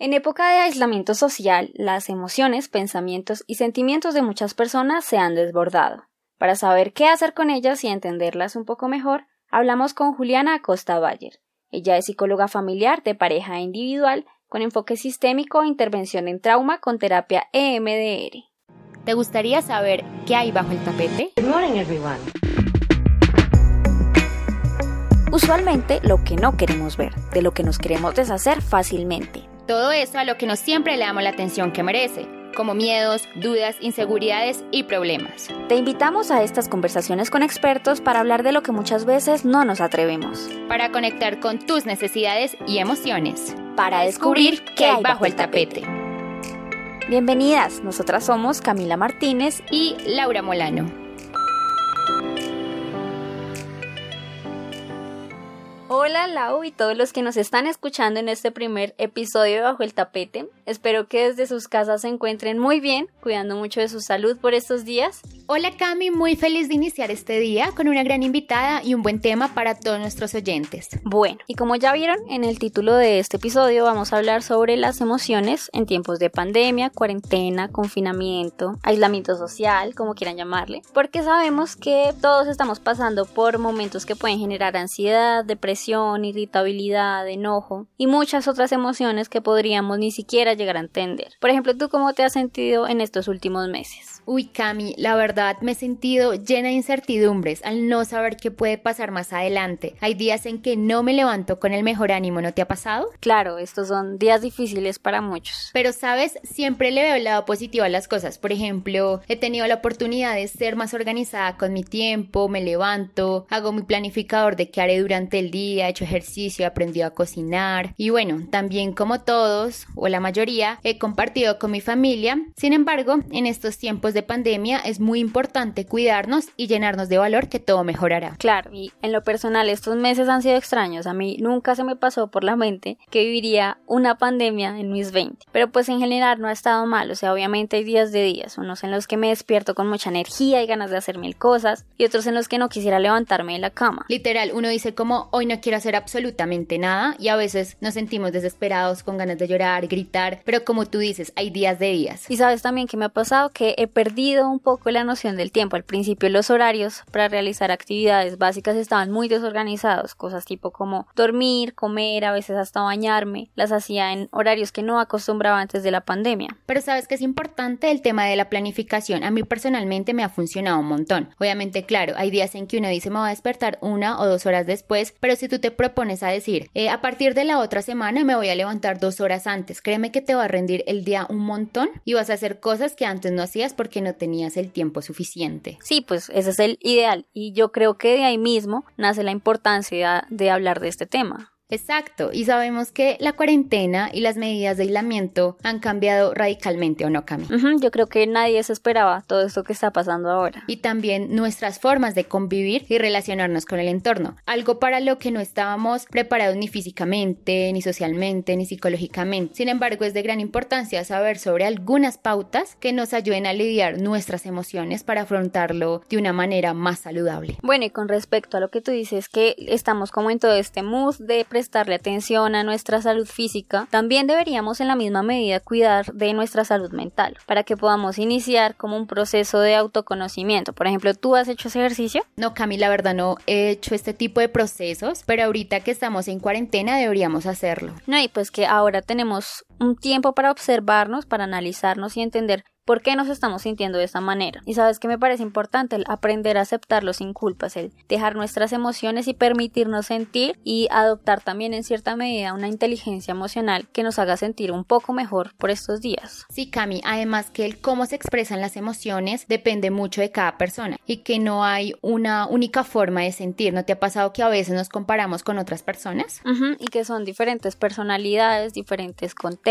En época de aislamiento social, las emociones, pensamientos y sentimientos de muchas personas se han desbordado. Para saber qué hacer con ellas y entenderlas un poco mejor, hablamos con Juliana Acosta Bayer. Ella es psicóloga familiar de pareja e individual con enfoque sistémico e intervención en trauma con terapia EMDR. ¿Te gustaría saber qué hay bajo el tapete? Good morning, everyone. Usualmente lo que no queremos ver, de lo que nos queremos deshacer fácilmente. Todo eso a lo que no siempre le damos la atención que merece, como miedos, dudas, inseguridades y problemas. Te invitamos a estas conversaciones con expertos para hablar de lo que muchas veces no nos atrevemos. Para conectar con tus necesidades y emociones. Para descubrir qué hay bajo el tapete. Bienvenidas, nosotras somos Camila Martínez y Laura Molano. Hola Lau y todos los que nos están escuchando en este primer episodio de Bajo el Tapete. Espero que desde sus casas se encuentren muy bien, cuidando mucho de su salud por estos días. Hola Cami, muy feliz de iniciar este día con una gran invitada y un buen tema para todos nuestros oyentes. Bueno, y como ya vieron en el título de este episodio vamos a hablar sobre las emociones en tiempos de pandemia, cuarentena, confinamiento, aislamiento social, como quieran llamarle, porque sabemos que todos estamos pasando por momentos que pueden generar ansiedad, depresión, irritabilidad, enojo y muchas otras emociones que podríamos ni siquiera llegar a entender. Por ejemplo, ¿tú cómo te has sentido en estos últimos meses? Uy, Cami, la verdad me he sentido llena de incertidumbres al no saber qué puede pasar más adelante. Hay días en que no me levanto con el mejor ánimo, ¿no te ha pasado? Claro, estos son días difíciles para muchos. Pero, ¿sabes? Siempre le veo el lado positivo a las cosas. Por ejemplo, he tenido la oportunidad de ser más organizada con mi tiempo, me levanto, hago mi planificador de qué haré durante el día, he hecho ejercicio, he aprendido a cocinar. Y bueno, también como todos, o la mayoría, he compartido con mi familia. Sin embargo, en estos tiempos de pandemia es muy importante cuidarnos y llenarnos de valor que todo mejorará. Claro, y en lo personal estos meses han sido extraños. A mí nunca se me pasó por la mente que viviría una pandemia en mis 20. Pero pues en general no ha estado mal. O sea, obviamente hay días de días. Unos en los que me despierto con mucha energía y ganas de hacer mil cosas. Y otros en los que no quisiera levantarme de la cama. Literal, uno dice como hoy no quiero hacer absolutamente nada. Y a veces nos sentimos desesperados con ganas de llorar, gritar. Pero como tú dices, hay días de días. Y sabes también que me ha pasado que he perdido un poco la noción del tiempo. Al principio los horarios para realizar actividades básicas estaban muy desorganizados, cosas tipo como dormir, comer, a veces hasta bañarme, las hacía en horarios que no acostumbraba antes de la pandemia. Pero sabes que es importante el tema de la planificación. A mí personalmente me ha funcionado un montón. Obviamente, claro, hay días en que uno dice me voy a despertar una o dos horas después, pero si tú te propones a decir eh, a partir de la otra semana me voy a levantar dos horas antes, créeme que te va a rendir el día un montón y vas a hacer cosas que antes no hacías no tenías el tiempo suficiente. Sí, pues ese es el ideal y yo creo que de ahí mismo nace la importancia de hablar de este tema. Exacto, y sabemos que la cuarentena y las medidas de aislamiento han cambiado radicalmente, ¿o no, Cami? yo creo que nadie se esperaba todo esto que está pasando ahora. Y también nuestras formas de convivir y relacionarnos con el entorno, algo para lo que no estábamos preparados ni físicamente, ni socialmente, ni psicológicamente. Sin embargo, es de gran importancia saber sobre algunas pautas que nos ayuden a lidiar nuestras emociones para afrontarlo de una manera más saludable. Bueno, y con respecto a lo que tú dices, que estamos como en todo este mood de prestarle atención a nuestra salud física, también deberíamos en la misma medida cuidar de nuestra salud mental, para que podamos iniciar como un proceso de autoconocimiento. Por ejemplo, ¿tú has hecho ese ejercicio? No, Cami, la verdad no he hecho este tipo de procesos, pero ahorita que estamos en cuarentena deberíamos hacerlo. No, y pues que ahora tenemos un tiempo para observarnos, para analizarnos y entender por qué nos estamos sintiendo de esta manera. Y sabes que me parece importante el aprender a aceptarlo sin culpas, el dejar nuestras emociones y permitirnos sentir y adoptar también en cierta medida una inteligencia emocional que nos haga sentir un poco mejor por estos días. Sí, Cami, además que el cómo se expresan las emociones depende mucho de cada persona y que no hay una única forma de sentir. ¿No te ha pasado que a veces nos comparamos con otras personas? y que son diferentes personalidades, diferentes contextos,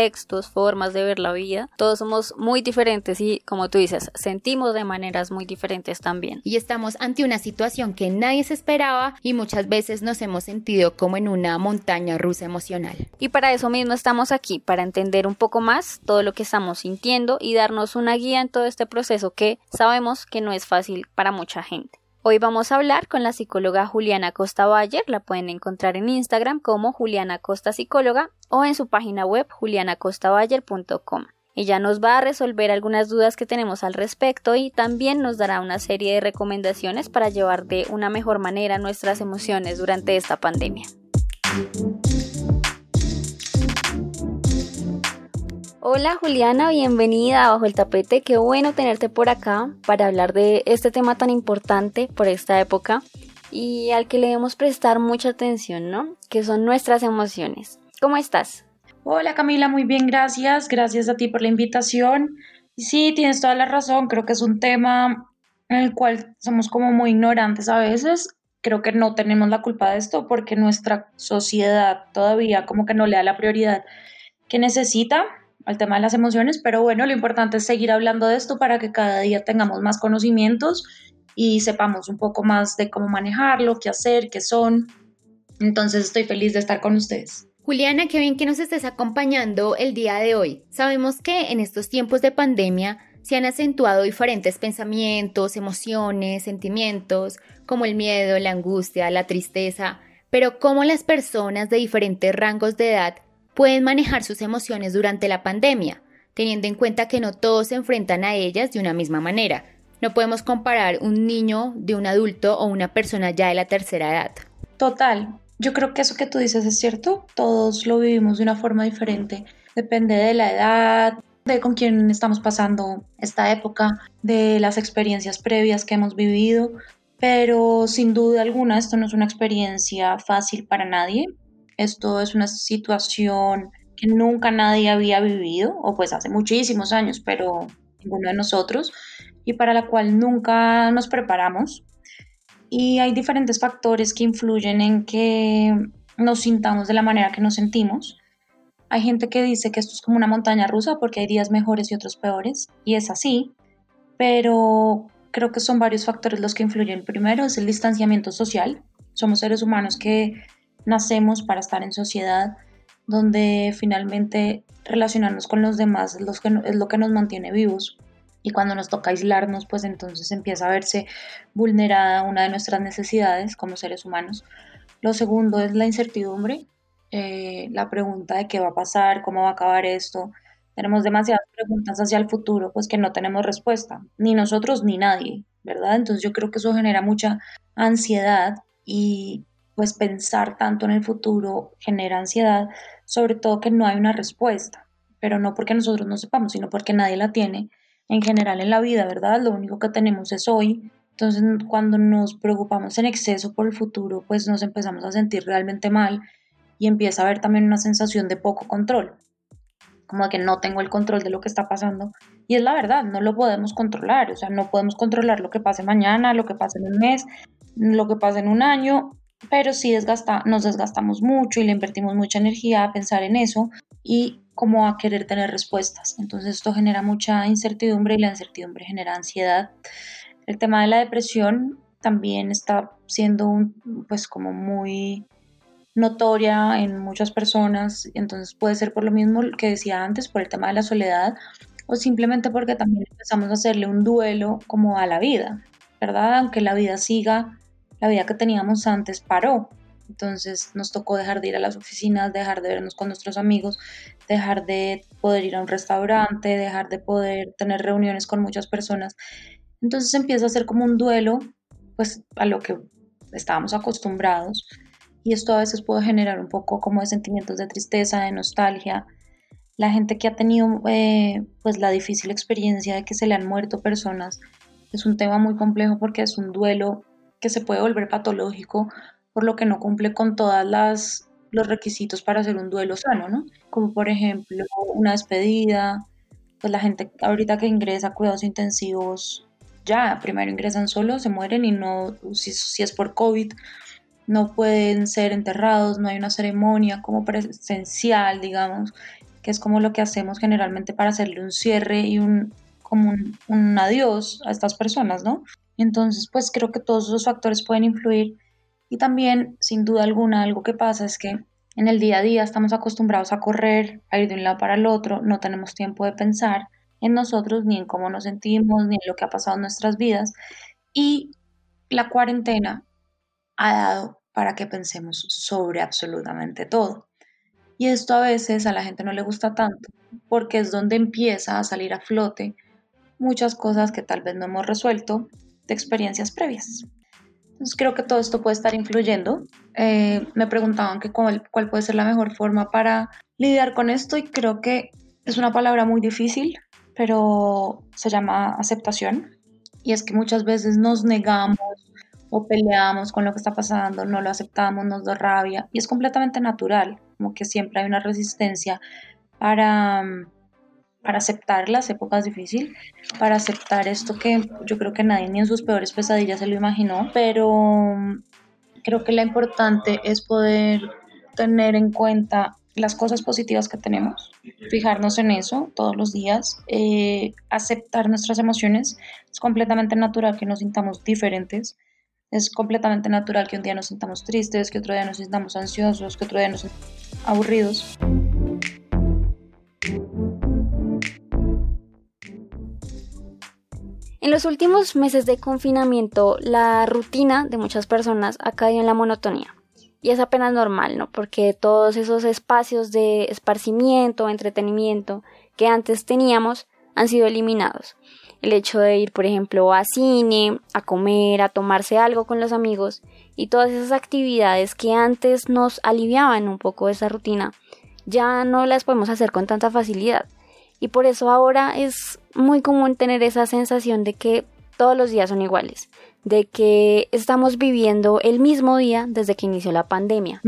formas de ver la vida. Todos somos muy diferentes y, como tú dices, sentimos de maneras muy diferentes también. Y estamos ante una situación que nadie se esperaba y muchas veces nos hemos sentido como en una montaña rusa emocional. Y para eso mismo estamos aquí, para entender un poco más todo lo que estamos sintiendo y darnos una guía en todo este proceso que sabemos que no es fácil para mucha gente. Hoy vamos a hablar con la psicóloga Juliana Costa Bayer, la pueden encontrar en Instagram como Juliana Costa Psicóloga o en su página web julianacostabayer.com. Ella nos va a resolver algunas dudas que tenemos al respecto y también nos dará una serie de recomendaciones para llevar de una mejor manera nuestras emociones durante esta pandemia. Hola Juliana, bienvenida Bajo el Tapete. Qué bueno tenerte por acá para hablar de este tema tan importante por esta época y al que le debemos prestar mucha atención, ¿no? Que son nuestras emociones. ¿Cómo estás? Hola Camila, muy bien, gracias. Gracias a ti por la invitación. Sí, tienes toda la razón. Creo que es un tema en el cual somos como muy ignorantes a veces. Creo que no tenemos la culpa de esto porque nuestra sociedad todavía como que no le da la prioridad que necesita al tema de las emociones, pero bueno, lo importante es seguir hablando de esto para que cada día tengamos más conocimientos y sepamos un poco más de cómo manejarlo, qué hacer, qué son. Entonces estoy feliz de estar con ustedes. Juliana, qué bien que nos estés acompañando el día de hoy. Sabemos que en estos tiempos de pandemia se han acentuado diferentes pensamientos, emociones, sentimientos, como el miedo, la angustia, la tristeza, pero cómo las personas de diferentes rangos de edad pueden manejar sus emociones durante la pandemia, teniendo en cuenta que no todos se enfrentan a ellas de una misma manera. No podemos comparar un niño de un adulto o una persona ya de la tercera edad. Total, yo creo que eso que tú dices es cierto, todos lo vivimos de una forma diferente, depende de la edad, de con quién estamos pasando esta época, de las experiencias previas que hemos vivido, pero sin duda alguna esto no es una experiencia fácil para nadie. Esto es una situación que nunca nadie había vivido, o pues hace muchísimos años, pero ninguno de nosotros, y para la cual nunca nos preparamos. Y hay diferentes factores que influyen en que nos sintamos de la manera que nos sentimos. Hay gente que dice que esto es como una montaña rusa porque hay días mejores y otros peores, y es así, pero creo que son varios factores los que influyen. Primero es el distanciamiento social. Somos seres humanos que nacemos para estar en sociedad, donde finalmente relacionarnos con los demás es lo que, es lo que nos mantiene vivos. Y cuando nos toca aislarnos, pues entonces empieza a verse vulnerada una de nuestras necesidades como seres humanos. Lo segundo es la incertidumbre, eh, la pregunta de qué va a pasar, cómo va a acabar esto. Tenemos demasiadas preguntas hacia el futuro, pues que no tenemos respuesta, ni nosotros ni nadie, ¿verdad? Entonces yo creo que eso genera mucha ansiedad y pues pensar tanto en el futuro genera ansiedad, sobre todo que no hay una respuesta, pero no porque nosotros no sepamos, sino porque nadie la tiene en general en la vida, ¿verdad? Lo único que tenemos es hoy. Entonces, cuando nos preocupamos en exceso por el futuro, pues nos empezamos a sentir realmente mal y empieza a haber también una sensación de poco control, como de que no tengo el control de lo que está pasando. Y es la verdad, no lo podemos controlar, o sea, no podemos controlar lo que pase mañana, lo que pase en un mes, lo que pase en un año, pero sí desgasta, nos desgastamos mucho y le invertimos mucha energía a pensar en eso y como a querer tener respuestas. Entonces esto genera mucha incertidumbre y la incertidumbre genera ansiedad. El tema de la depresión también está siendo pues como muy notoria en muchas personas, entonces puede ser por lo mismo que decía antes, por el tema de la soledad o simplemente porque también empezamos a hacerle un duelo como a la vida, ¿verdad? Aunque la vida siga la vida que teníamos antes paró. Entonces nos tocó dejar de ir a las oficinas, dejar de vernos con nuestros amigos, dejar de poder ir a un restaurante, dejar de poder tener reuniones con muchas personas. Entonces empieza a ser como un duelo, pues a lo que estábamos acostumbrados. Y esto a veces puede generar un poco como de sentimientos de tristeza, de nostalgia. La gente que ha tenido eh, pues la difícil experiencia de que se le han muerto personas es un tema muy complejo porque es un duelo que se puede volver patológico por lo que no cumple con todas las los requisitos para hacer un duelo sano, ¿no? Como por ejemplo una despedida, pues la gente ahorita que ingresa a cuidados intensivos ya primero ingresan solos, se mueren y no, si, si es por COVID, no pueden ser enterrados, no hay una ceremonia como presencial, digamos, que es como lo que hacemos generalmente para hacerle un cierre y un, como un, un adiós a estas personas, ¿no? Entonces, pues creo que todos esos factores pueden influir y también, sin duda alguna, algo que pasa es que en el día a día estamos acostumbrados a correr, a ir de un lado para el otro, no tenemos tiempo de pensar en nosotros, ni en cómo nos sentimos, ni en lo que ha pasado en nuestras vidas. Y la cuarentena ha dado para que pensemos sobre absolutamente todo. Y esto a veces a la gente no le gusta tanto, porque es donde empieza a salir a flote muchas cosas que tal vez no hemos resuelto de experiencias previas. Entonces creo que todo esto puede estar influyendo. Eh, me preguntaban que cuál, cuál puede ser la mejor forma para lidiar con esto y creo que es una palabra muy difícil, pero se llama aceptación. Y es que muchas veces nos negamos o peleamos con lo que está pasando, no lo aceptamos, nos da rabia y es completamente natural, como que siempre hay una resistencia para, para aceptar las épocas difíciles, para aceptar esto que yo creo que nadie ni en sus peores pesadillas se lo imaginó, pero creo que lo importante es poder tener en cuenta las cosas positivas que tenemos, fijarnos en eso todos los días, eh, aceptar nuestras emociones. Es completamente natural que nos sintamos diferentes, es completamente natural que un día nos sintamos tristes, que otro día nos sintamos ansiosos, que otro día nos sintamos aburridos. En los últimos meses de confinamiento, la rutina de muchas personas ha caído en la monotonía. Y es apenas normal, ¿no? Porque todos esos espacios de esparcimiento, entretenimiento que antes teníamos han sido eliminados el hecho de ir, por ejemplo, a cine, a comer, a tomarse algo con los amigos y todas esas actividades que antes nos aliviaban un poco esa rutina, ya no las podemos hacer con tanta facilidad. Y por eso ahora es muy común tener esa sensación de que todos los días son iguales, de que estamos viviendo el mismo día desde que inició la pandemia.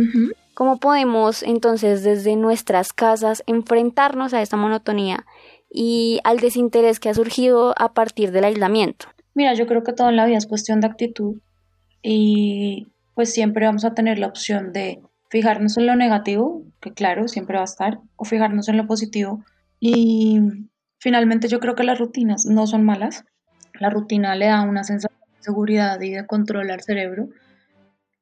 ¿Cómo podemos entonces desde nuestras casas enfrentarnos a esta monotonía y al desinterés que ha surgido a partir del aislamiento? Mira, yo creo que todo en la vida es cuestión de actitud y pues siempre vamos a tener la opción de fijarnos en lo negativo, que claro, siempre va a estar, o fijarnos en lo positivo. Y finalmente yo creo que las rutinas no son malas. La rutina le da una sensación de seguridad y de control al cerebro.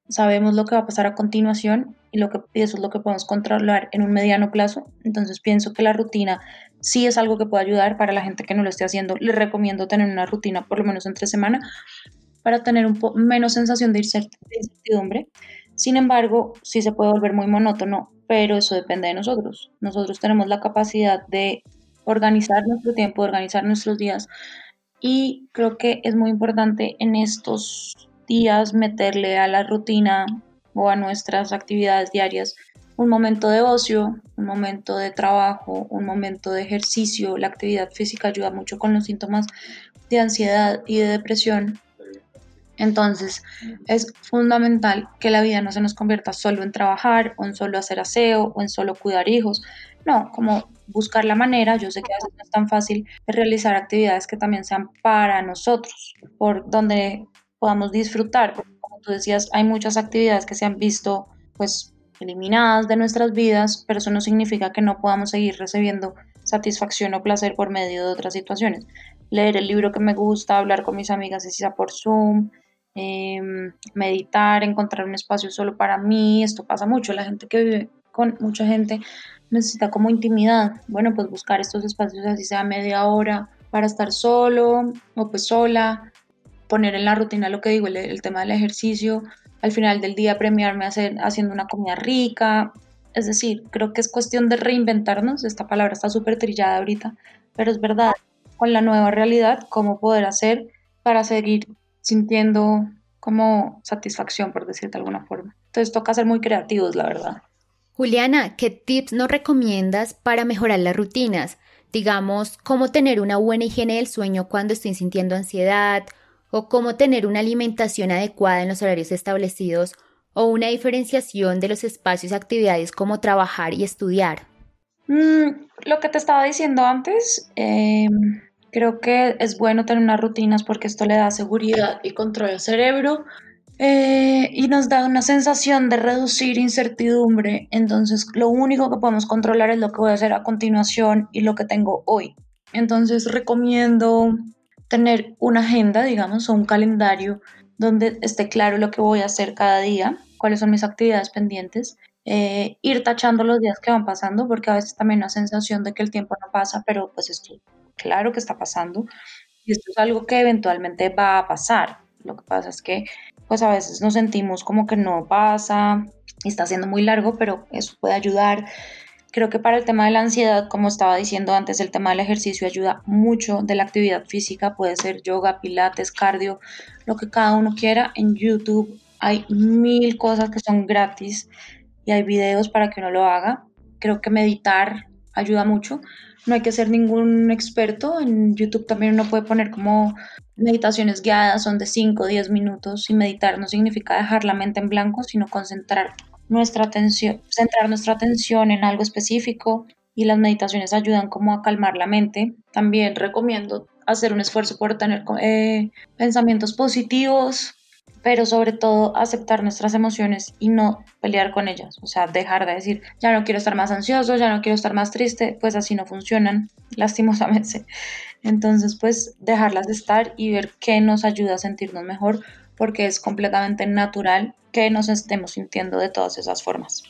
Sabemos lo que va a pasar a continuación y, lo que, y eso es lo que podemos controlar en un mediano plazo. Entonces pienso que la rutina sí es algo que puede ayudar para la gente que no lo esté haciendo. Les recomiendo tener una rutina por lo menos entre semana para tener un poco menos sensación de incertidumbre. Sin embargo, sí se puede volver muy monótono, pero eso depende de nosotros. Nosotros tenemos la capacidad de organizar nuestro tiempo, de organizar nuestros días y creo que es muy importante en estos días meterle a la rutina o a nuestras actividades diarias un momento de ocio, un momento de trabajo, un momento de ejercicio. La actividad física ayuda mucho con los síntomas de ansiedad y de depresión. Entonces es fundamental que la vida no se nos convierta solo en trabajar o en solo hacer aseo o en solo cuidar hijos. No, como buscar la manera, yo sé que a veces no es tan fácil, realizar actividades que también sean para nosotros, por donde podamos disfrutar. como tú decías, hay muchas actividades que se han visto pues eliminadas de nuestras vidas, pero eso no significa que no podamos seguir recibiendo satisfacción o placer por medio de otras situaciones. Leer el libro que me gusta, hablar con mis amigas, si sea por Zoom, em, meditar, encontrar un espacio solo para mí, esto pasa mucho. La gente que vive con mucha gente necesita como intimidad. Bueno, pues buscar estos espacios así sea media hora para estar solo o pues sola, poner en la rutina lo que digo, el tema del ejercicio, al final del día premiarme haciendo una comida rica. Es decir, creo que es cuestión de reinventarnos. Esta palabra está súper trillada ahorita, pero es verdad, con la nueva realidad, cómo poder hacer para seguir sintiendo como satisfacción, por decir de alguna forma. Entonces toca ser muy creativos, la verdad. Juliana, ¿qué tips nos recomiendas para mejorar las rutinas? Digamos, cómo tener una buena higiene del sueño cuando estoy sintiendo ansiedad o cómo tener una alimentación adecuada en los horarios establecidos o una diferenciación de los espacios y actividades como trabajar y estudiar. Mm, lo que te estaba diciendo antes, em, creo que es bueno tener unas rutinas porque esto le da seguridad y control al cerebro eh, y nos da una sensación de reducir incertidumbre. Entonces, lo único que podemos controlar es lo que voy a hacer a continuación y lo que tengo hoy. Entonces, recomiendo tener una agenda, digamos, o un calendario donde esté claro lo que voy a hacer cada día, cuáles son mis actividades pendientes, eh, ir tachando los días que van pasando, porque a veces también una sensación de que el tiempo no pasa, pero pues esto claro que está pasando y esto es algo que eventualmente va a pasar. Lo que pasa es que pues a veces nos sentimos como que no pasa, está siendo muy largo, pero eso puede ayudar. Creo que para el tema de la ansiedad, como estaba diciendo antes, el tema del ejercicio ayuda mucho de la actividad física, puede ser yoga, pilates, cardio, lo que cada uno quiera. En YouTube hay mil cosas que son gratis y hay videos para que uno lo haga. Creo que meditar ayuda mucho. No hay que ser ningún experto. En YouTube también uno puede poner como meditaciones guiadas, son de 5 o 10 minutos y meditar no significa dejar la mente en blanco, sino concentrar nuestra atención, centrar nuestra atención en algo específico y las meditaciones ayudan como a calmar la mente. También recomiendo hacer un esfuerzo por tener eh, pensamientos positivos, pero sobre todo aceptar nuestras emociones y no pelear con ellas, o sea, dejar de decir, ya no quiero estar más ansioso, ya no quiero estar más triste, pues así no funcionan, lastimosamente. Entonces, pues dejarlas estar y ver qué nos ayuda a sentirnos mejor, porque es completamente natural que nos estemos sintiendo de todas esas formas.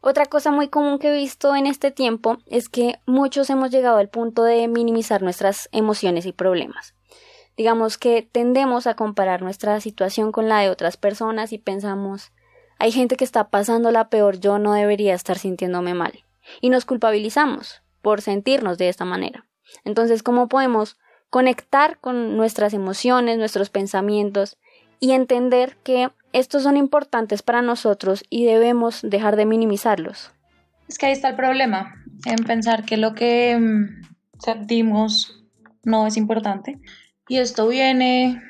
Otra cosa muy común que he visto en este tiempo es que muchos hemos llegado al punto de minimizar nuestras emociones y problemas. Digamos que tendemos a comparar nuestra situación con la de otras personas y pensamos hay gente que está pasándola peor, yo no debería estar sintiéndome mal. Y nos culpabilizamos por sentirnos de esta manera. Entonces, ¿cómo podemos conectar con nuestras emociones, nuestros pensamientos y entender que estos son importantes para nosotros y debemos dejar de minimizarlos? Es que ahí está el problema, en pensar que lo que mm, sentimos no es importante. Y esto viene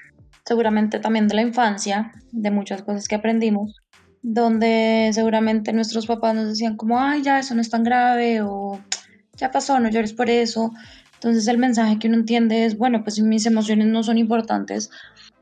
seguramente también de la infancia, de muchas cosas que aprendimos, donde seguramente nuestros papás nos decían como, ay, ya, eso no es tan grave, o ya pasó, no llores por eso. Entonces el mensaje que uno entiende es, bueno, pues mis emociones no son importantes,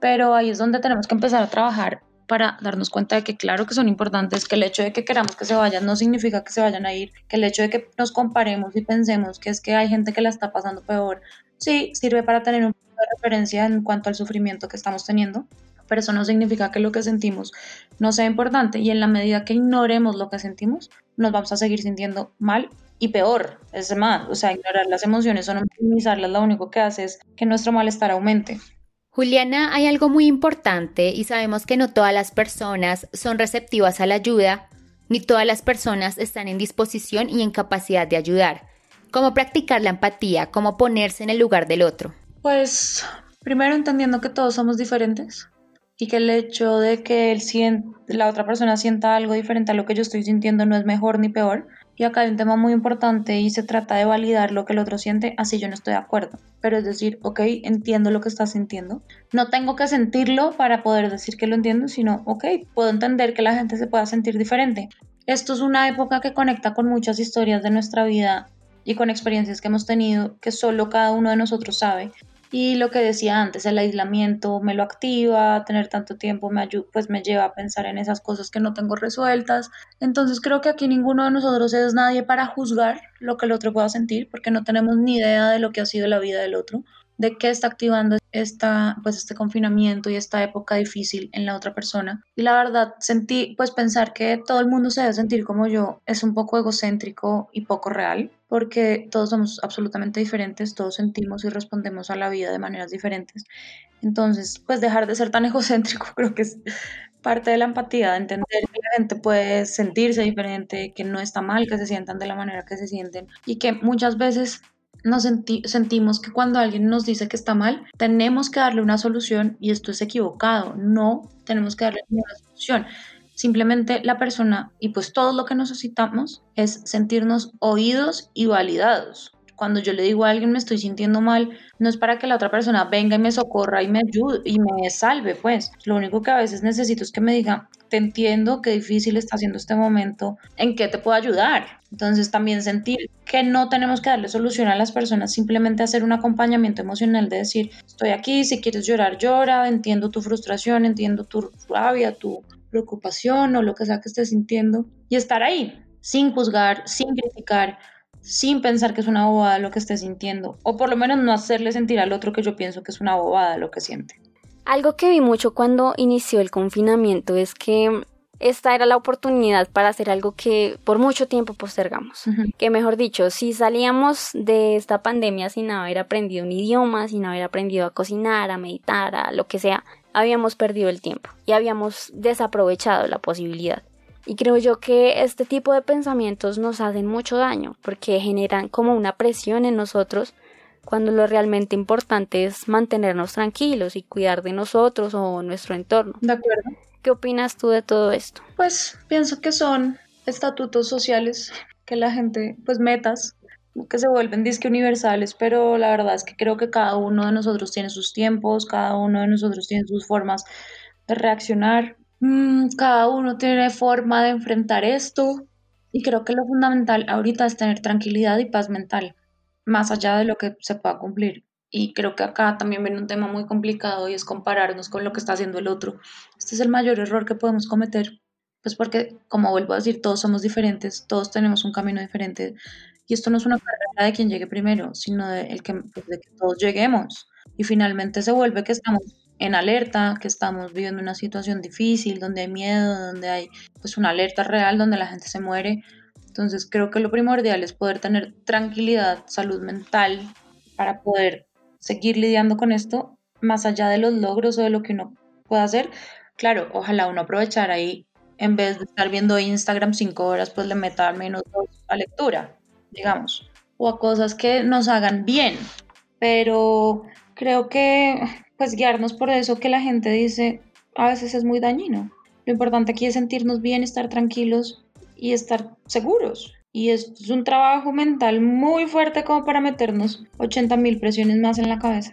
pero ahí es donde tenemos que empezar a trabajar para darnos cuenta de que claro que son importantes, que el hecho de que queramos que se vayan no significa que se vayan a ir, que el hecho de que nos comparemos y pensemos que es que hay gente que la está pasando peor, sí, sirve para tener un de referencia en cuanto al sufrimiento que estamos teniendo, pero eso no significa que lo que sentimos no sea importante y en la medida que ignoremos lo que sentimos, nos vamos a seguir sintiendo mal y peor, es más, o sea, ignorar las emociones o no minimizarlas lo único que hace es que nuestro malestar aumente. Juliana, hay algo muy importante y sabemos que no todas las personas son receptivas a la ayuda, ni todas las personas están en disposición y en capacidad de ayudar. ¿Cómo practicar la empatía? ¿Cómo ponerse en el lugar del otro? Pues primero entendiendo que todos somos diferentes y que el hecho de que el la otra persona sienta algo diferente a lo que yo estoy sintiendo no es mejor ni peor. Y acá hay un tema muy importante y se trata de validar lo que el otro siente, así yo no estoy de acuerdo. Pero es decir, ok, entiendo lo que estás sintiendo. No tengo que sentirlo para poder decir que lo entiendo, sino, ok, puedo entender que la gente se pueda sentir diferente. Esto es una época que conecta con muchas historias de nuestra vida y con experiencias que hemos tenido que solo cada uno de nosotros sabe. Y lo que decía antes, el aislamiento me lo activa, tener tanto tiempo me pues me lleva a pensar en esas cosas que no tengo resueltas. Entonces creo que aquí ninguno de nosotros es nadie para juzgar lo que el otro pueda sentir, porque no tenemos ni idea de lo que ha sido la vida del otro de qué está activando esta, pues este confinamiento y esta época difícil en la otra persona. Y la verdad, sentí, pues pensar que todo el mundo se debe sentir como yo es un poco egocéntrico y poco real, porque todos somos absolutamente diferentes, todos sentimos y respondemos a la vida de maneras diferentes. Entonces, pues dejar de ser tan egocéntrico creo que es parte de la empatía, de entender que la gente puede sentirse diferente, que no está mal que se sientan de la manera que se sienten y que muchas veces nos sentimos que cuando alguien nos dice que está mal, tenemos que darle una solución y esto es equivocado. No tenemos que darle una solución. Simplemente la persona y pues todo lo que necesitamos es sentirnos oídos y validados. Cuando yo le digo a alguien me estoy sintiendo mal, no es para que la otra persona venga y me socorra y me ayude y me salve, pues. Lo único que a veces necesito es que me diga, te entiendo, qué difícil está haciendo este momento, ¿en qué te puedo ayudar? Entonces también sentir que no tenemos que darle solución a las personas, simplemente hacer un acompañamiento emocional de decir, estoy aquí, si quieres llorar, llora, entiendo tu frustración, entiendo tu rabia, tu preocupación o lo que sea que estés sintiendo y estar ahí, sin juzgar, sin criticar, sin pensar que es una bobada lo que estés sintiendo, o por lo menos no hacerle sentir al otro que yo pienso que es una bobada lo que siente. Algo que vi mucho cuando inició el confinamiento es que esta era la oportunidad para hacer algo que por mucho tiempo postergamos. Que mejor dicho, si salíamos de esta pandemia sin haber aprendido un idioma, sin haber aprendido a cocinar, a meditar, a lo que sea, habíamos perdido el tiempo y habíamos desaprovechado la posibilidad. Y creo yo que este tipo de pensamientos nos hacen mucho daño porque generan como una presión en nosotros cuando lo realmente importante es mantenernos tranquilos y cuidar de nosotros o nuestro entorno. De acuerdo. ¿Qué opinas tú de todo esto? Pues pienso que son estatutos sociales que la gente, pues metas que se vuelven disque universales, pero la verdad es que creo que cada uno de nosotros tiene sus tiempos, cada uno de nosotros tiene sus formas de reaccionar, mm, cada uno tiene forma de enfrentar esto y creo que lo fundamental ahorita es tener tranquilidad y paz mental, más allá de lo que se pueda cumplir. Y creo que acá también viene un tema muy complicado y es compararnos con lo que está haciendo el otro. Este es el mayor error que podemos cometer, pues porque, como vuelvo a decir, todos somos diferentes, todos tenemos un camino diferente y esto no es una carrera de quien llegue primero, sino de, el que, pues, de que todos lleguemos. Y finalmente se vuelve que estamos en alerta, que estamos viviendo una situación difícil, donde hay miedo, donde hay pues una alerta real, donde la gente se muere. Entonces creo que lo primordial es poder tener tranquilidad, salud mental, para poder seguir lidiando con esto, más allá de los logros o de lo que uno pueda hacer. Claro, ojalá uno aprovechar ahí, en vez de estar viendo Instagram cinco horas, pues le meta al menos dos a lectura digamos, o a cosas que nos hagan bien. Pero creo que pues guiarnos por eso que la gente dice a veces es muy dañino. Lo importante aquí es sentirnos bien, estar tranquilos y estar seguros. Y es un trabajo mental muy fuerte como para meternos 80 mil presiones más en la cabeza.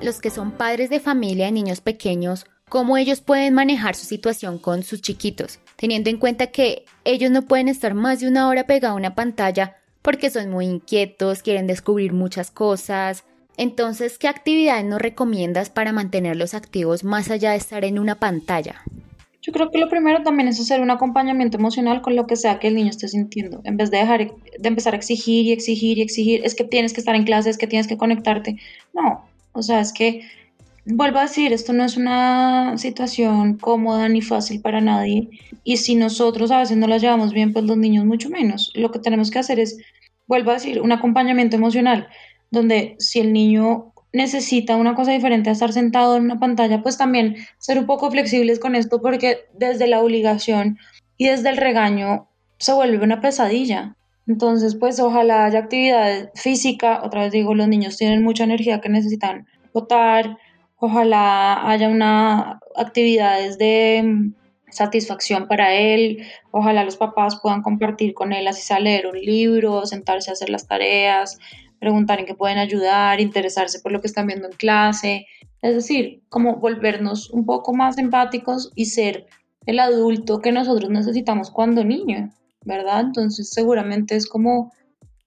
Los que son padres de familia de niños pequeños cómo ellos pueden manejar su situación con sus chiquitos, teniendo en cuenta que ellos no pueden estar más de una hora pegados a una pantalla porque son muy inquietos, quieren descubrir muchas cosas. Entonces, ¿qué actividades nos recomiendas para mantenerlos activos más allá de estar en una pantalla? Yo creo que lo primero también es hacer un acompañamiento emocional con lo que sea que el niño esté sintiendo, en vez de dejar de empezar a exigir y exigir y exigir, es que tienes que estar en clase, es que tienes que conectarte. No, o sea, es que Vuelvo a decir, esto no es una situación cómoda ni fácil para nadie y si nosotros a veces no la llevamos bien, pues los niños mucho menos. Lo que tenemos que hacer es, vuelvo a decir, un acompañamiento emocional, donde si el niño necesita una cosa diferente a estar sentado en una pantalla, pues también ser un poco flexibles con esto porque desde la obligación y desde el regaño se vuelve una pesadilla. Entonces, pues ojalá haya actividad física, otra vez digo, los niños tienen mucha energía que necesitan botar, Ojalá haya una actividades de mm, satisfacción para él. Ojalá los papás puedan compartir con él, así sea leer un libro, sentarse a hacer las tareas, preguntar en qué pueden ayudar, interesarse por lo que están viendo en clase. Es decir, como volvernos un poco más empáticos y ser el adulto que nosotros necesitamos cuando niño, ¿verdad? Entonces seguramente es como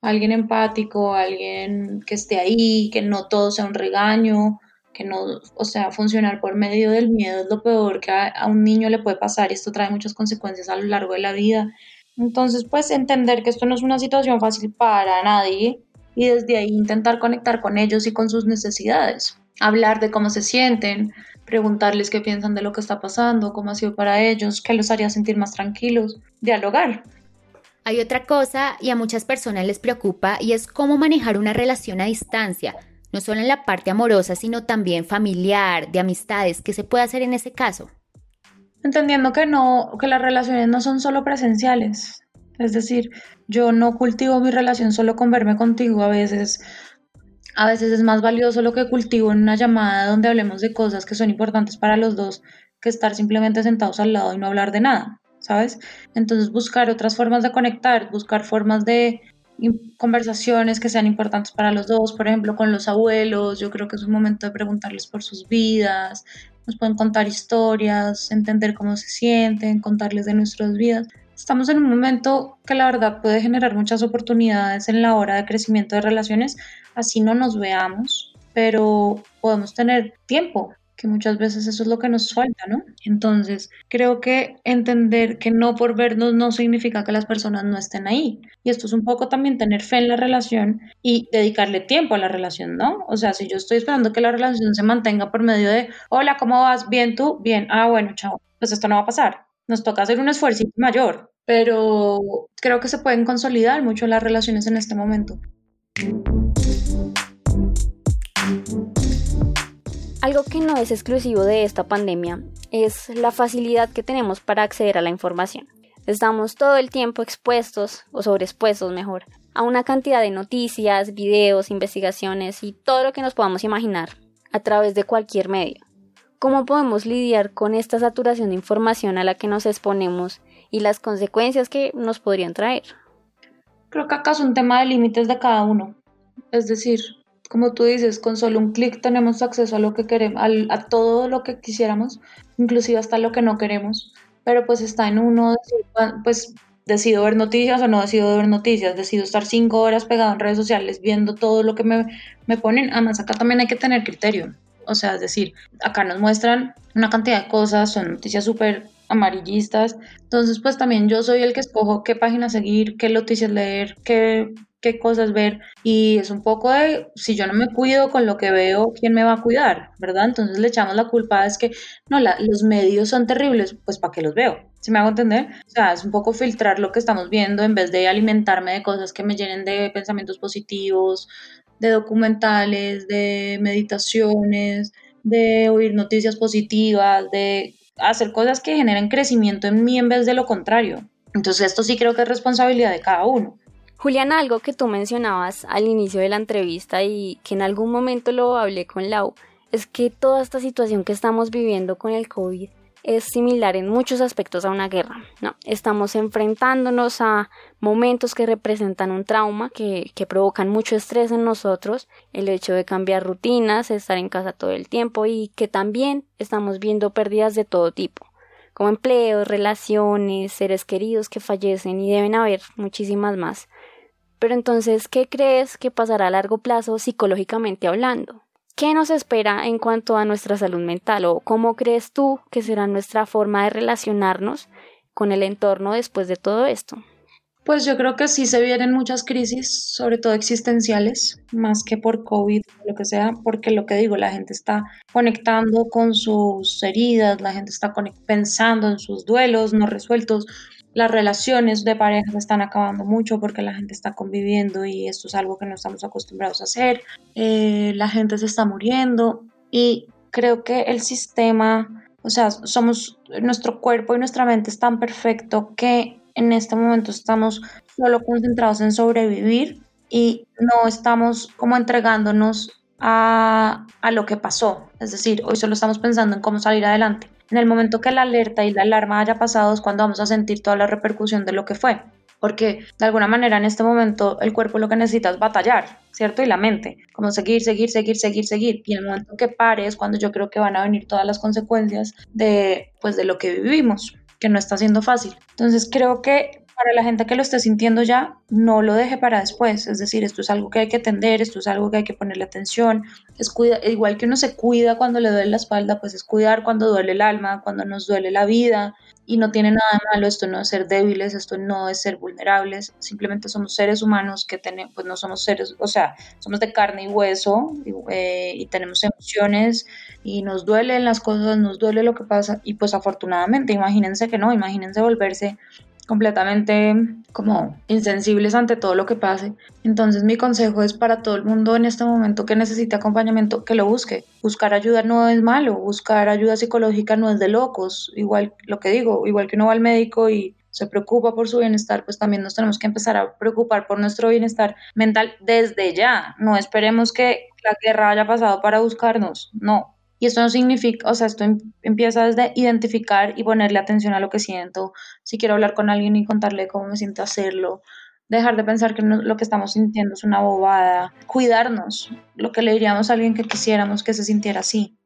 alguien empático, alguien que esté ahí, que no todo sea un regaño, que no, o sea, funcionar por medio del miedo es lo peor que a, un niño le puede pasar y esto trae muchas consecuencias a lo largo de la vida. Entonces, pues entender que esto no es una situación fácil para nadie y desde ahí intentar conectar con ellos y con sus necesidades. Hablar de cómo se sienten, preguntarles qué piensan de lo que está pasando, cómo ha sido para ellos, qué los haría sentir más tranquilos, dialogar. Hay otra cosa y a muchas personas les preocupa y es cómo manejar una relación a distancia no solo en la parte amorosa, sino también familiar, de amistades, ¿qué se puede hacer en ese caso? Entendiendo que no, que las relaciones no son solo presenciales. Es decir, yo no cultivo mi relación solo con verme contigo, a veces a veces es más valioso lo que cultivo en una llamada donde hablemos de cosas que son importantes para los dos que estar simplemente sentados al lado y no hablar de nada, ¿sabes? Entonces buscar otras formas de conectar, buscar formas de conversaciones que sean importantes para los dos, por ejemplo, con los abuelos, yo creo que es un momento de preguntarles por sus vidas, nos pueden contar historias, entender cómo se sienten, contarles de nuestras vidas. Estamos en un momento que la verdad puede generar muchas oportunidades en la hora de crecimiento de relaciones, así no nos veamos, pero podemos tener tiempo que muchas veces eso es lo que nos falta, ¿no? Entonces, creo que entender que no por vernos no significa que las personas no estén ahí. Y esto es un poco también tener fe en la relación y dedicarle tiempo a la relación, ¿no? O sea, si yo estoy esperando que la relación se mantenga por medio de, hola, ¿cómo vas? Bien tú, bien, ah, bueno, chao, pues esto no va a pasar. Nos toca hacer un esfuerzo mayor pero creo que se pueden consolidar mucho las relaciones en este momento. Algo que no es exclusivo de esta pandemia es la facilidad que tenemos para acceder a la información. Estamos todo el tiempo expuestos, o sobreexpuestos mejor, a una cantidad de noticias, videos, investigaciones y todo lo que nos podamos imaginar a través de cualquier medio. ¿Cómo podemos lidiar con esta saturación de información a la que nos exponemos y las consecuencias que nos podrían traer? Creo que acá es un tema de límites de cada uno. Es decir, como tú dices, con solo un clic tenemos acceso a lo que queremos, a, todo lo que quisiéramos, inclusive hasta lo que no queremos, pero pues está en uno, pues decido ver noticias o no decido ver noticias, decido estar cinco horas pegado en redes sociales viendo todo lo que me, me ponen, además acá también hay que tener criterio, o sea, es decir, acá nos muestran una cantidad de cosas, son noticias súper amarillistas. Entonces, pues también yo soy el que escojo qué página seguir, qué noticias leer, qué, qué cosas ver. Y es un poco de, si yo no me cuido con lo que veo, ¿quién me va a cuidar? ¿Verdad? Entonces le echamos la culpa, es que, no, los medios son terribles, pues ¿para qué los veo? ¿Sí me hago entender? O sea, es un poco filtrar lo que estamos viendo en vez de alimentarme de cosas que me llenen de pensamientos positivos, de documentales, de meditaciones, de oír noticias positivas, de hacer cosas que generen crecimiento en mí en vez de lo contrario. Entonces esto sí creo que es responsabilidad de cada uno. Julián, algo que tú mencionabas al inicio de la entrevista y que en algún momento lo hablé con Lau, es que toda esta situación que estamos viviendo con el COVID es similar en muchos aspectos a una guerra. ¿no? Estamos enfrentándonos a momentos que representan un trauma, que, que provocan mucho estrés en nosotros, el hecho de cambiar rutinas, estar en casa todo el tiempo y que también estamos viendo pérdidas de todo tipo como empleos, relaciones, seres queridos que fallecen y deben haber muchísimas más. Pero entonces, ¿qué crees que pasará a largo plazo psicológicamente hablando? ¿Qué nos espera en cuanto a nuestra salud mental o cómo crees tú que será nuestra forma de relacionarnos con el entorno después de todo esto? Pues yo creo que sí se vienen muchas crisis, sobre todo existenciales, más que por COVID o lo que sea, porque lo que digo, la gente está conectando con sus heridas, la gente está pensando en sus duelos no resueltos, las relaciones de pareja se están acabando mucho porque la gente está conviviendo y esto es algo que no estamos acostumbrados a hacer. Eh, la gente se está muriendo y creo que el sistema, o sea, somos, nuestro cuerpo y nuestra mente es tan perfecto que en este momento estamos solo concentrados en sobrevivir y no estamos como entregándonos a, a lo que pasó. Es decir, hoy solo estamos pensando en cómo salir adelante. En el momento que la alerta y la alarma haya pasado es cuando vamos a sentir toda la repercusión de lo que fue. Porque de alguna manera en este momento el cuerpo lo que necesita es batallar, ¿cierto? Y la mente, como seguir, seguir, seguir, seguir, seguir. Y el momento que pare es cuando yo creo que van a venir todas las consecuencias de, pues, de lo que vivimos, que no está siendo fácil. Entonces creo que para la gente que lo esté sintiendo ya, no lo deje para después. Es decir, esto es algo que hay que atender, esto es algo que hay que ponerle atención. Es cuida, igual que uno se cuida cuando le duele la espalda, pues es cuidar cuando duele el alma, cuando nos duele la vida. Y no tiene nada de malo, esto no es ser débiles, esto no es ser vulnerables, simplemente somos seres humanos que tenemos, pues no somos seres, o sea, somos de carne y hueso y, eh, y tenemos emociones y nos duelen las cosas, nos duele lo que pasa y pues afortunadamente, imagínense que no, imagínense volverse completamente como insensibles ante todo lo que pase. Entonces mi consejo es para todo el mundo en este momento que necesite acompañamiento, que lo busque. Buscar ayuda no es malo, buscar ayuda psicológica no es de locos. Igual lo que digo, igual que uno va al médico y se preocupa por su bienestar, pues también nos tenemos que empezar a preocupar por nuestro bienestar mental desde ya. No esperemos que la guerra haya pasado para buscarnos, no, y esto no significa, o sea, esto em, empieza desde identificar y ponerle atención a lo que siento. Si quiero hablar con alguien y contarle cómo me siento hacerlo. Dejar de pensar que lo que estamos sintiendo es una bobada. Cuidarnos, lo que le diríamos a alguien que quisiéramos que se sintiera así.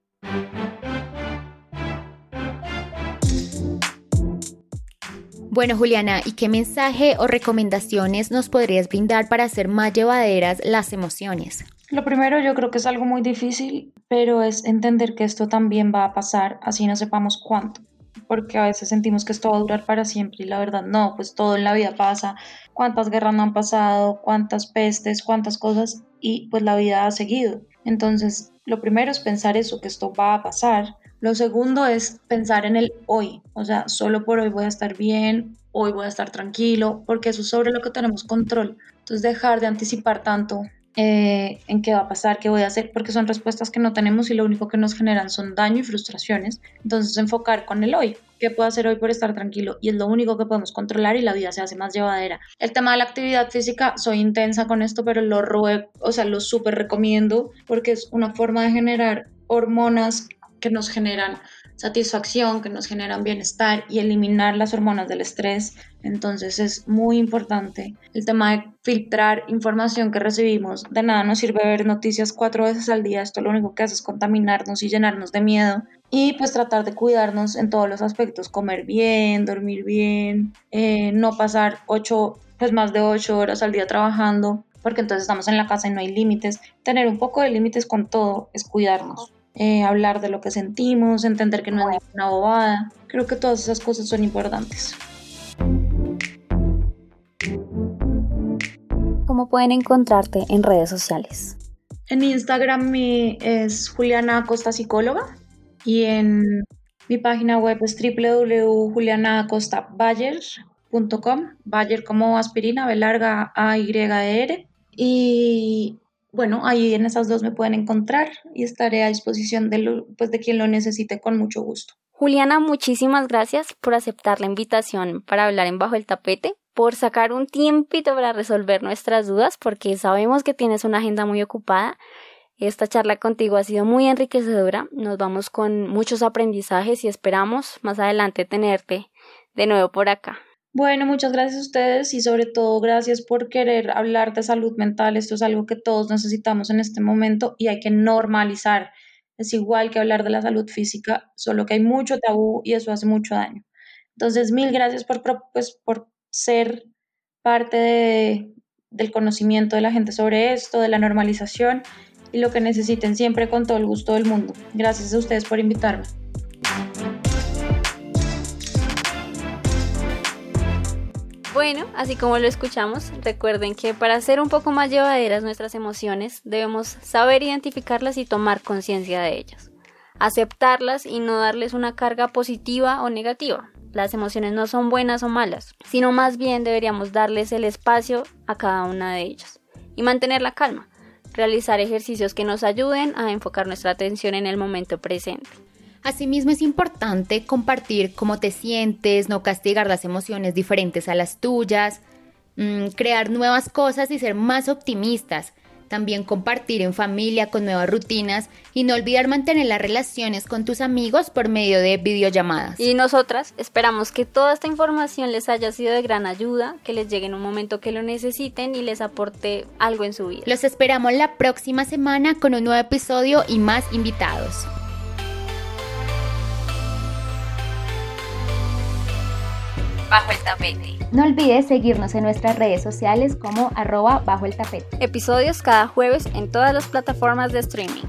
Bueno, Juliana, ¿y qué mensaje o recomendaciones nos podrías brindar para hacer más llevaderas las emociones? Lo primero yo creo que es algo muy difícil, pero es entender que esto también va a pasar, así no sepamos cuánto, porque a veces sentimos que esto va a durar para siempre y la verdad no, pues todo en la vida pasa, cuántas guerras no han pasado, cuántas pestes, cuántas cosas y pues la vida ha seguido. Entonces, lo primero es pensar eso, que esto va a pasar, Lo segundo es pensar en el hoy, o sea, solo por hoy voy a estar bien, hoy voy a estar tranquilo, porque eso es sobre lo que tenemos control. Entonces dejar de anticipar tanto eh, en qué va a pasar, qué voy a hacer, porque son respuestas que no tenemos y lo único que nos generan son daño y frustraciones. Entonces enfocar con el hoy, qué puedo hacer hoy por estar tranquilo y es lo único que podemos controlar y la vida se hace más llevadera. El tema de la actividad física, soy intensa con esto, pero lo ruego, o sea, lo súper recomiendo porque es una forma de generar hormonas que nos generan satisfacción, que nos generan bienestar y eliminar las hormonas del estrés. Entonces es muy importante el tema de filtrar información que recibimos. De nada nos sirve ver noticias cuatro veces al día. Esto lo único que hace es contaminarnos y llenarnos de miedo. Y pues tratar de cuidarnos en todos los aspectos. Comer bien, dormir bien, eh, no pasar ocho, pues más de ocho horas al día trabajando porque entonces estamos en la casa y no hay límites. Tener un poco de límites con todo es cuidarnos. Eh, hablar de lo que sentimos, entender que no es una bobada. Creo que todas esas cosas son importantes. ¿Cómo pueden encontrarte en redes sociales? En Instagram mi es Juliana Acosta Psicóloga y en mi página web es www.julianaacostabayer.com, Bayer como aspirina, B larga A Y e R. Y bueno, ahí en esas dos me pueden encontrar y estaré a disposición de, pues, de quien lo necesite con mucho gusto. Juliana, muchísimas gracias por aceptar la invitación para hablar en Bajo el Tapete, por sacar un tiempito para resolver nuestras dudas, porque sabemos que tienes una agenda muy ocupada. Esta charla contigo ha sido muy enriquecedora. Nos vamos con muchos aprendizajes y esperamos más adelante tenerte de nuevo por acá. Bueno, muchas gracias a ustedes y sobre todo gracias por querer hablar de salud mental. Esto es algo que todos necesitamos en este momento y hay que normalizar. Es igual que hablar de la salud física, solo que hay mucho tabú y eso hace mucho daño. Entonces, mil gracias por, pues, por ser parte del conocimiento de la gente sobre esto, de la normalización y lo que necesiten siempre con todo el gusto del mundo. Gracias a ustedes por invitarme. Bueno, así como lo escuchamos, recuerden que para hacer un poco más llevaderas nuestras emociones debemos saber identificarlas y tomar conciencia de ellas. Aceptarlas y no darles una carga positiva o negativa. Las emociones no son buenas o malas, sino más bien deberíamos darles el espacio a cada una de ellas. Y mantener la calma. Realizar ejercicios que nos ayuden a enfocar nuestra atención en el momento presente. Asimismo es importante compartir cómo te sientes, no castigar las emociones diferentes a las tuyas, mm, crear nuevas cosas y ser más optimistas. También compartir en familia con nuevas rutinas y no olvidar mantener las relaciones con tus amigos por medio de videollamadas. Y nosotras esperamos que toda esta información les haya sido de gran ayuda, que les llegue en un momento que lo necesiten y les aporte algo en su vida. Los esperamos la próxima semana con un nuevo episodio y más invitados. Bajo el Tapete. No olvides seguirnos en nuestras redes sociales como arroba bajo el tapete. Episodios cada jueves en todas las plataformas de streaming.